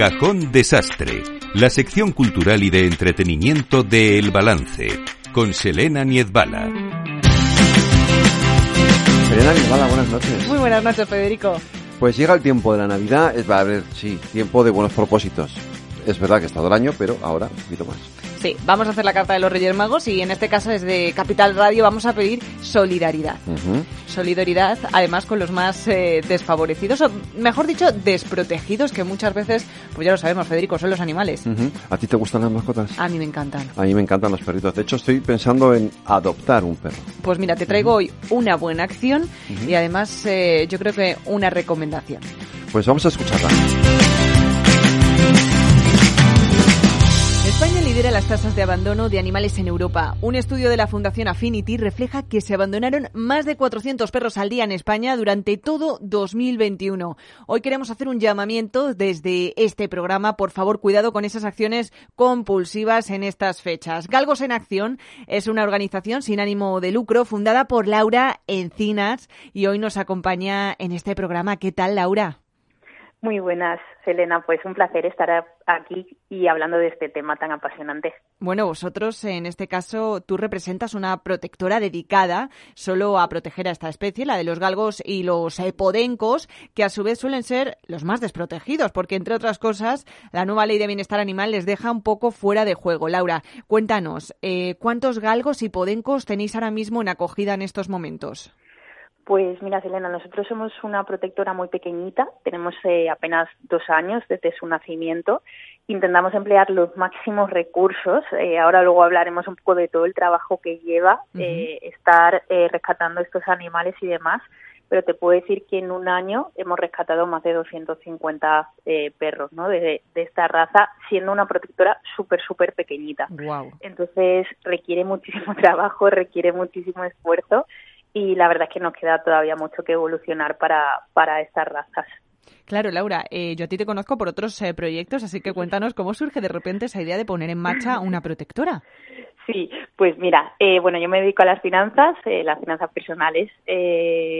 Cajón Desastre, la sección cultural y de entretenimiento de El Balance, con Selena Niezbala. Selena Niezbala, buenas noches. Muy buenas noches, Federico. Pues llega el tiempo de la Navidad, es, va a ver, sí, tiempo de buenos propósitos. Es verdad que ha estado el año, pero ahora un poquito más. Sí, vamos a hacer la carta de los Reyes Magos y en este caso desde Capital Radio vamos a pedir solidaridad. Solidaridad, además, con los más eh, desfavorecidos, o mejor dicho, desprotegidos, que muchas veces, pues ya lo sabemos, Federico, son los animales. ¿A ti te gustan las mascotas? A mí me encantan. A mí me encantan los perritos. De hecho, estoy pensando en adoptar un perro. Pues mira, te traigo hoy una buena acción y además eh, yo creo que una recomendación. Pues vamos a escucharla. España lidera las tasas de abandono de animales en Europa. Un estudio de la Fundación Affinity refleja que se abandonaron más de 400 perros al día en España durante todo 2021. Hoy queremos hacer un llamamiento desde este programa. Por favor, cuidado con esas acciones compulsivas en estas fechas. Galgos en Acción es una organización sin ánimo de lucro fundada por Laura Encinas y hoy nos acompaña en este programa. ¿Qué tal, Laura? Muy buenas, Selena. Pues un placer estar aquí y hablando de este tema tan apasionante. Bueno, vosotros, en este caso, tú representas una protectora dedicada solo a proteger a esta especie, la de los galgos y los podencos, que a su vez suelen ser los más desprotegidos, porque entre otras cosas, la nueva ley de bienestar animal les deja un poco fuera de juego. Laura, cuéntanos, eh, ¿cuántos galgos y podencos tenéis ahora mismo en acogida en estos momentos? Pues mira, Selena, nosotros somos una protectora muy pequeñita, tenemos eh, apenas dos años desde su nacimiento. Intentamos emplear los máximos recursos. Eh, ahora luego hablaremos un poco de todo el trabajo que lleva eh, estar rescatando estos animales y demás. Pero te puedo decir que en un año hemos rescatado más de 250 perros ¿no? de, de, esta raza, siendo una protectora súper, súper pequeñita. Wow. Entonces requiere muchísimo trabajo, requiere muchísimo esfuerzo y la verdad es que nos queda todavía mucho que evolucionar para, para estas razas. Claro, Laura, eh, yo a ti te conozco por otros eh, proyectos, así que cuéntanos cómo surge de repente esa idea de poner en marcha una protectora. Sí, pues mira, eh, bueno, yo me dedico a las finanzas, las finanzas personales.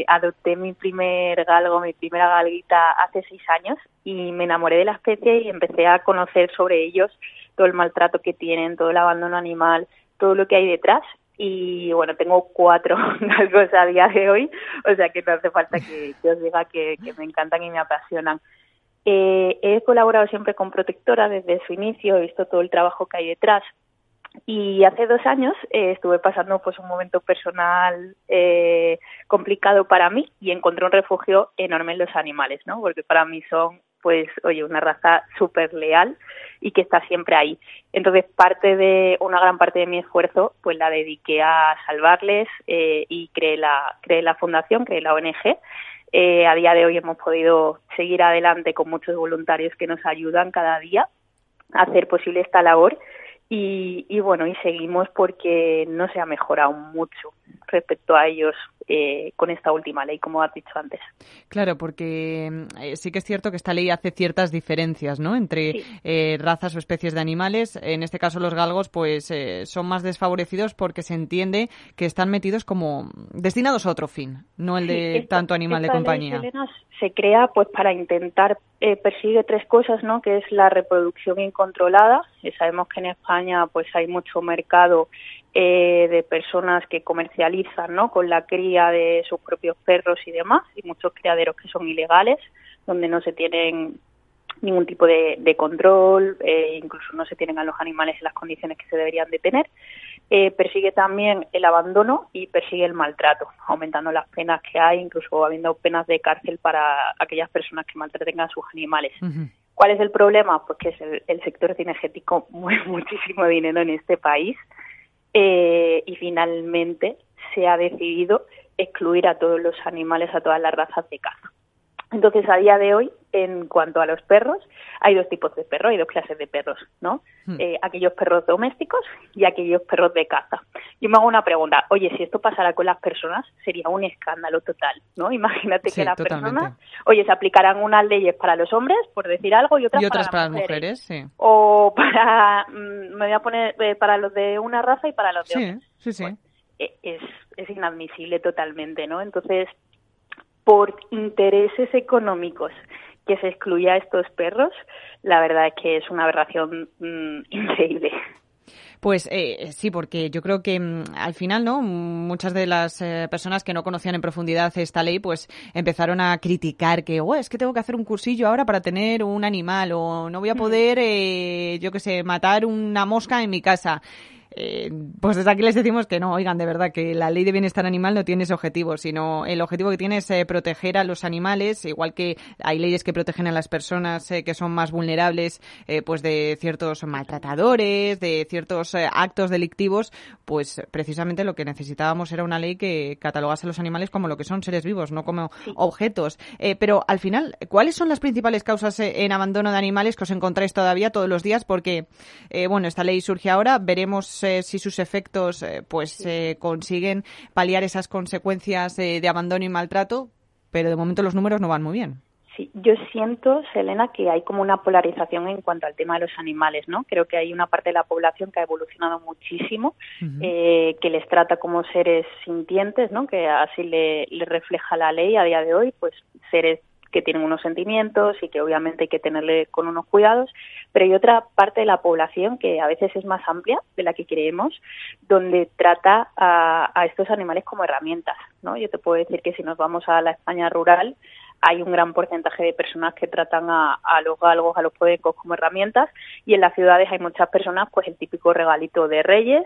adopté mi primer galgo, mi primera galguita hace seis años y me enamoré de la especie y empecé a conocer sobre ellos todo el maltrato que tienen, todo el abandono animal, todo lo que hay detrás y bueno, tengo cuatro galgos a día de hoy, o sea que no hace falta que, os diga que, me encantan y me apasionan. Eh, he colaborado siempre con Protectora desde su inicio, he visto todo el trabajo que hay detrás y hace dos años eh, estuve pasando pues un momento personal eh, complicado para mí y encontré un refugio enorme en los animales, ¿no? Porque para mí son pues, oye, una raza súper leal y que está siempre ahí. Entonces, parte de, una gran parte de mi esfuerzo, pues la dediqué a salvarles eh, y creé la, creé la fundación, creé la ONG. Eh, a día de hoy hemos podido seguir adelante con muchos voluntarios que nos ayudan cada día a hacer posible esta labor y, y, bueno, y seguimos porque no se ha mejorado mucho respecto a ellos eh, con esta última ley, como has dicho antes. Claro, porque eh, sí que es cierto que esta ley hace ciertas diferencias, ¿no? Entre eh, razas o especies de animales. En este caso, los galgos, pues, son más desfavorecidos porque se entiende que están metidos como destinados a otro fin, no el de tanto animal de compañía. se crea, pues, para intentar persigue tres cosas, ¿no? Que es la reproducción incontrolada. sabemos que en España, pues, hay mucho mercado eh, de personas que comercializan ¿no? con la cría de sus propios perros y demás, y muchos criaderos que son ilegales, donde no se tienen ningún tipo de, control, eh, incluso no se tienen a los animales en las condiciones que se deberían de tener. Eh, persigue también el abandono y persigue el maltrato, aumentando las penas que hay, incluso habiendo penas de cárcel para aquellas personas que maltraten a sus animales. ¿Cuál es el problema? Pues que el, el sector cinegético mueve muchísimo dinero en este país eh, y finalmente se ha decidido excluir a todos los animales, a todas las razas de caza. Entonces, a día de hoy, en cuanto a los perros, hay dos tipos de perros, hay dos clases de perros, ¿no? Hmm. Eh, aquellos perros domésticos y aquellos perros de caza. Yo me hago una pregunta, oye, si esto pasara con las personas, sería un escándalo total, ¿no? Imagínate que las personas, oye, se aplicaran unas leyes para los hombres, por decir algo, y otras, para, las mujeres. sí. O para, mm, me voy a poner, eh, para los de una raza y para los de sí, Sí, sí, e, es, es inadmisible totalmente, ¿no? Entonces, por intereses económicos que se excluya a estos perros, la verdad es que es una aberración mm, increíble. Pues eh, sí, porque yo creo que mm, al final, ¿no? Muchas de las eh, personas que no conocían en profundidad esta ley, pues empezaron a criticar que, oh, es que tengo que hacer un cursillo ahora para tener un animal o no voy a poder, eh, yo qué sé, matar una mosca en mi casa. Eh, pues desde aquí les decimos que no, oigan, de verdad, que la ley de bienestar animal no tiene ese objetivo, sino el objetivo que tiene es eh, proteger a los animales, igual que hay leyes que protegen a las personas eh, que son más vulnerables, pues de ciertos maltratadores, de ciertos actos delictivos, pues precisamente lo que necesitábamos era una ley que catalogase a los animales como lo que son seres vivos, no como objetos. pero al final, ¿cuáles son las principales causas en abandono de animales que os encontráis todavía todos los días? Porque, bueno, esta ley surge ahora, veremos si sus efectos eh, pues eh, consiguen paliar esas consecuencias de abandono y maltrato, pero de momento los números no van muy bien. Sí, yo siento, Selena, que hay como una polarización en cuanto al tema de los animales, ¿no? Creo que hay una parte de la población que ha evolucionado muchísimo, eh, que les trata como seres sintientes, ¿no? Que así le, le refleja la ley a día de hoy, pues seres que tienen unos sentimientos y que obviamente hay que tenerle con unos cuidados, pero hay otra parte de la población que a veces es más amplia de la que creemos, donde trata a, estos animales como herramientas, ¿no? Yo te puedo decir que si nos vamos a la España rural, hay un gran porcentaje de personas que tratan a, los galgos, a los podecos como herramientas y en las ciudades hay muchas personas, pues el típico regalito de reyes,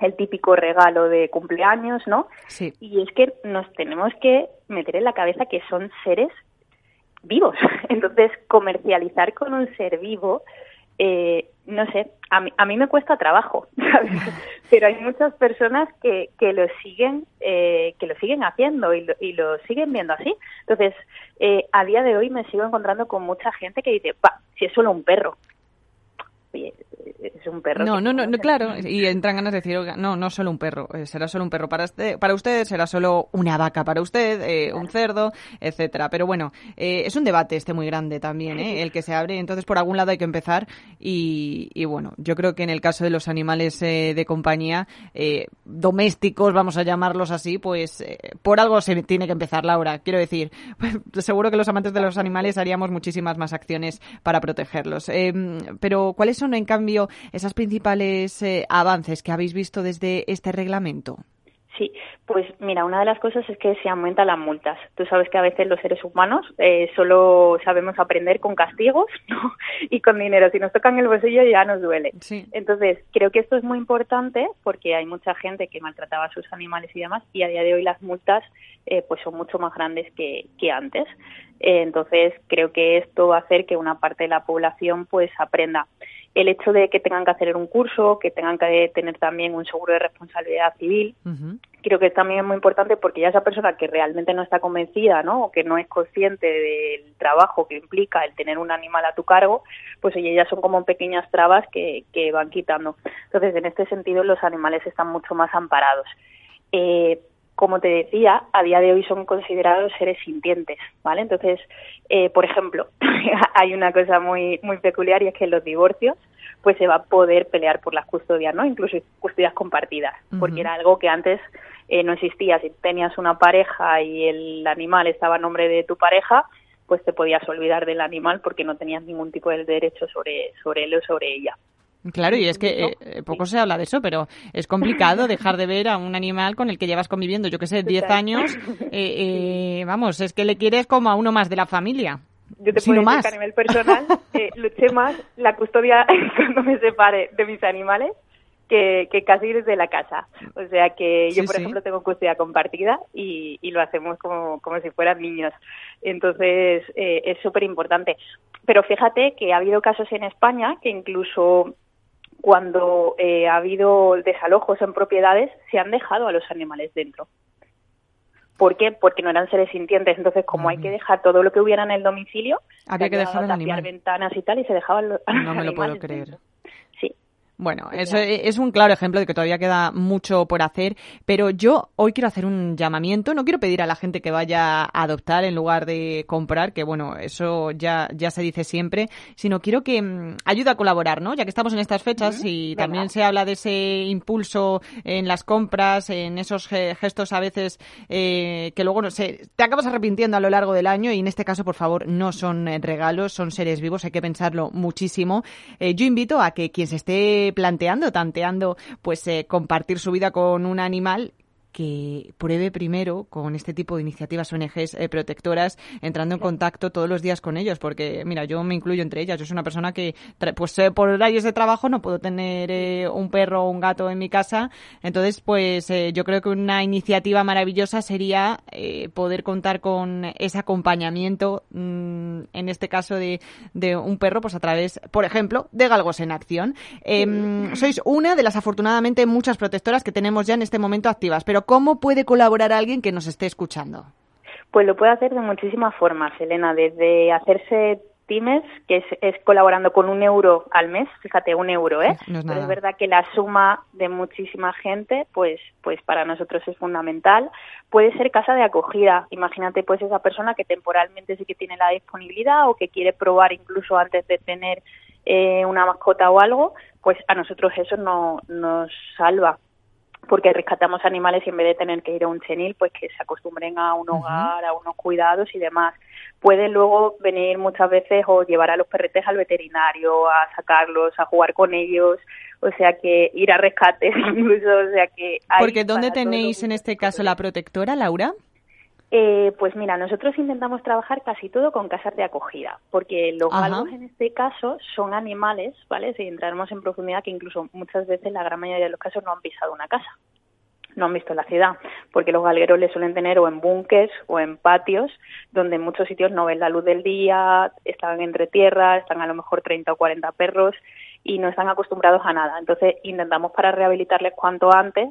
el típico regalo de cumpleaños, ¿no? Sí. Y es que nos tenemos que meter en la cabeza que son seres vivos. Entonces, comercializar con un ser vivo, eh, no sé, a mí, a mí me cuesta trabajo, pero hay muchas personas que, que lo siguen eh, que lo siguen haciendo y lo, y lo siguen viendo así. Entonces, eh, a día de hoy me sigo encontrando con mucha gente que dice, va, si es solo un perro, es un perro. No, no, no, claro. Y entran ganas de decir, no, no solo un perro, eh, será solo un perro. Para, este, para usted será solo una vaca, para usted eh, un cerdo, etcétera. Pero bueno, eh, es un debate este muy grande también, el que se abre. Entonces, por algún lado hay que empezar. Y, y bueno, yo creo que en el caso de los animales de compañía, domésticos, vamos a llamarlos así, pues por algo se tiene que empezar, Laura. Quiero decir, pues, seguro que los amantes de los animales haríamos muchísimas más acciones para protegerlos. pero, ¿cuáles son, en cambio, esas principales eh, avances que habéis visto desde este reglamento? Sí, pues mira, una de las cosas es que se aumentan las multas. Tú sabes que a veces los seres humanos eh, solo sabemos aprender con castigos y con dinero. Si nos tocan el bolsillo ya nos duele. Entonces, creo que esto es muy importante porque hay mucha gente que maltrataba a sus animales y demás y a día de hoy las multas eh, pues son mucho más grandes que, que antes. entonces, creo que esto va a hacer que una parte de la población pues aprenda el hecho de que tengan que hacer un curso, que tengan que tener también un seguro de responsabilidad civil, creo que también es muy importante porque ya esa persona que realmente no está convencida, ¿no? O que no es consciente del trabajo que implica el tener un animal a tu cargo, pues oye, ya son como pequeñas trabas que, que van quitando. Entonces, en este sentido, los animales están mucho más amparados. Eh, como te decía, a día de hoy son considerados seres sintientes, ¿vale? Entonces, eh, por ejemplo, hay una cosa muy muy peculiar y es que en los divorcios, pues se va a poder pelear por las custodias, ¿no? Incluso custodias compartidas, porque era algo que antes eh, no existía. Si tenías una pareja y el animal estaba a nombre de tu pareja, pues te podías olvidar del animal porque no tenías ningún tipo de derecho sobre sobre él o sobre ella. Claro, y es que eh, poco se habla de eso, pero es complicado dejar de ver a un animal con el que llevas conviviendo, yo que sé, 10 años. Eh, eh, vamos, es que le quieres como a uno más de la familia. Yo te puedo decir que a nivel personal luché más la custodia cuando me separe de mis animales que, que, casi desde la casa. O sea que yo, por ejemplo, tengo custodia compartida y, y, lo hacemos como, como si fueran niños. Entonces, es súper importante. Pero fíjate que ha habido casos en España que incluso cuando eh, ha habido desalojos en propiedades, se han dejado a los animales dentro. ¿Por qué? Porque no eran seres sintientes. Entonces, como hay que dejar todo lo que hubiera en el domicilio, había que dejar animal. ventanas y tal, y se dejaban los No me lo puedo creer. Bueno, eso es un claro ejemplo de que todavía queda mucho por hacer, pero yo hoy quiero hacer un llamamiento, no quiero pedir a la gente que vaya a adoptar en lugar de comprar, que bueno, eso ya, ya se dice siempre, sino quiero que mm, ayude a colaborar, ¿no? Ya que estamos en estas fechas y también se habla de ese impulso en las compras, en esos gestos a veces eh, que luego no sé, te acabas arrepintiendo a lo largo del año y en este caso, por favor, no son eh, regalos, son seres vivos, hay que pensarlo muchísimo. Eh, yo invito a que quien se esté planteando, tanteando, pues eh, compartir su vida con un animal que pruebe primero con este tipo de iniciativas ONGs eh, protectoras, entrando en contacto todos los días con ellos, porque mira, yo me incluyo entre ellas, yo soy una persona que, pues eh, por horarios de trabajo no puedo tener eh, un perro o un gato en mi casa, entonces pues yo creo que una iniciativa maravillosa sería poder contar con ese acompañamiento, mm, en este caso de, de, un perro, pues a través, por ejemplo, de Galgos en Acción. Em, sois una de las afortunadamente muchas protectoras que tenemos ya en este momento activas, pero ¿cómo puede colaborar alguien que nos esté escuchando? Pues lo puede hacer de muchísimas formas, Elena, desde hacerse pymes, que es, colaborando con un euro al mes, fíjate, un euro, ¿eh? es, verdad que la suma de muchísima gente, pues, pues para nosotros es fundamental. Puede ser casa de acogida, imagínate pues esa persona que temporalmente sí que tiene la disponibilidad o que quiere probar incluso antes de tener eh, una mascota o algo, pues a nosotros eso no, nos salva porque rescatamos animales y en vez de tener que ir a un chenil, pues que se acostumbren a un hogar, a unos cuidados y demás. Pueden luego venir muchas veces o llevar a los perretes al veterinario, a sacarlos, a jugar con ellos, o sea que ir a rescates incluso, o sea que... porque ¿dónde tenéis en este caso la protectora, Laura? Eh, pues mira, nosotros intentamos trabajar casi todo con casas de acogida, porque los galgos en este caso son animales, ¿vale? Si entraremos en profundidad, que incluso muchas veces, la gran mayoría de los casos, no han pisado una casa, no han visto la ciudad, porque los galgueros les suelen tener o en búnques o en patios, donde en muchos sitios no ven la luz del día, están entre tierra, están a lo mejor 30 o 40 perros y no están acostumbrados a nada. Entonces intentamos para rehabilitarles cuanto antes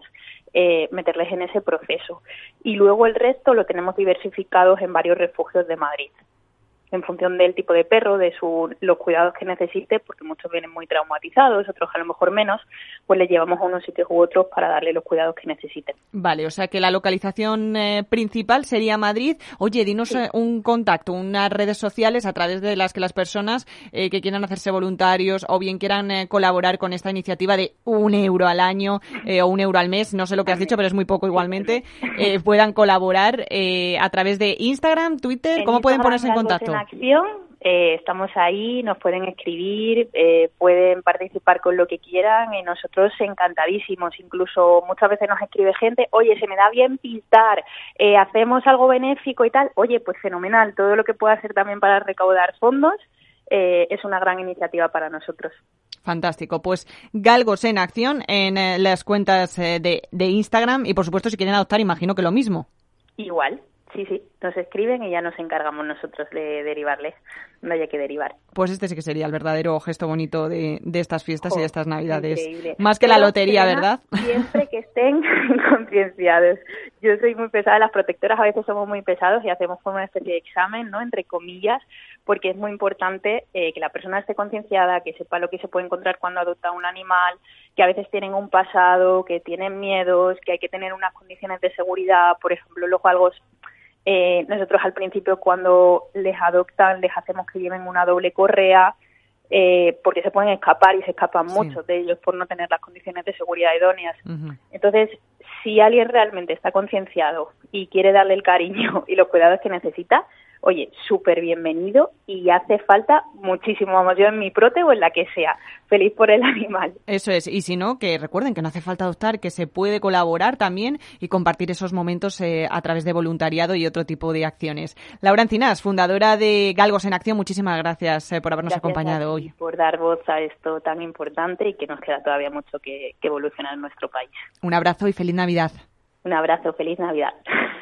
eh, meterles en ese proceso. Y luego el resto lo tenemos diversificados en varios refugios de Madrid en función del tipo de perro, de su, los cuidados que necesite, porque muchos vienen muy traumatizados, otros a lo mejor menos, pues le llevamos a unos sitios u otros para darle los cuidados que necesiten. Vale, o sea que la localización eh, principal sería Madrid. Oye, dinos eh, un contacto, unas redes sociales a través de las que las personas eh, que quieran hacerse voluntarios o bien quieran colaborar con esta iniciativa de un euro al año o un euro al mes, no sé lo que has dicho, pero es muy poco igualmente, puedan colaborar a través de Instagram, Twitter, ¿cómo pueden ponerse en contacto? Acción, eh, estamos ahí, nos pueden escribir, eh, pueden participar con lo que quieran y nosotros encantadísimos. Incluso muchas veces nos escribe gente, oye, se me da bien pintar, eh, hacemos algo benéfico y tal. Oye, pues fenomenal, todo lo que pueda hacer también para recaudar fondos es una gran iniciativa para nosotros. Fantástico. Pues Galgos en acción en las cuentas de, de Instagram y por supuesto si quieren adoptar imagino que lo mismo. Igual, Sí, sí, nos escriben y ya nos encargamos nosotros de derivarles. No haya que derivar. Pues este sí que sería el verdadero gesto bonito de, estas fiestas y de estas navidades. Más que la lotería, ¿verdad? Siempre que estén concienciados. Yo soy muy pesada, las protectoras a veces somos muy pesados y hacemos como una especie de examen, ¿no? Entre comillas, porque es muy importante eh, que la persona esté concienciada, que sepa lo que se puede encontrar cuando adopta un animal, que a veces tienen un pasado, que tienen miedos, que hay que tener unas condiciones de seguridad, por ejemplo, los algo eh, nosotros al principio cuando les adoptan les hacemos que lleven una doble correa eh, porque se pueden escapar y se escapan muchos de ellos por no tener las condiciones de seguridad idóneas. Entonces, si alguien realmente está concienciado y quiere darle el cariño y los cuidados que necesita, oye, súper bienvenido y hace falta muchísimo, vamos, yo en mi prote o en la que sea, feliz por el animal. Eso es, y si no, que recuerden que no hace falta adoptar, que se puede colaborar también y compartir esos momentos eh, a través de voluntariado y otro tipo de acciones. Laura Encinas, fundadora de Galgos en Acción, muchísimas gracias eh, por habernos acompañado hoy. Por dar voz a esto tan importante y que nos queda todavía mucho que, que evolucionar en nuestro país. Un abrazo y feliz Navidad. Un abrazo, feliz Navidad.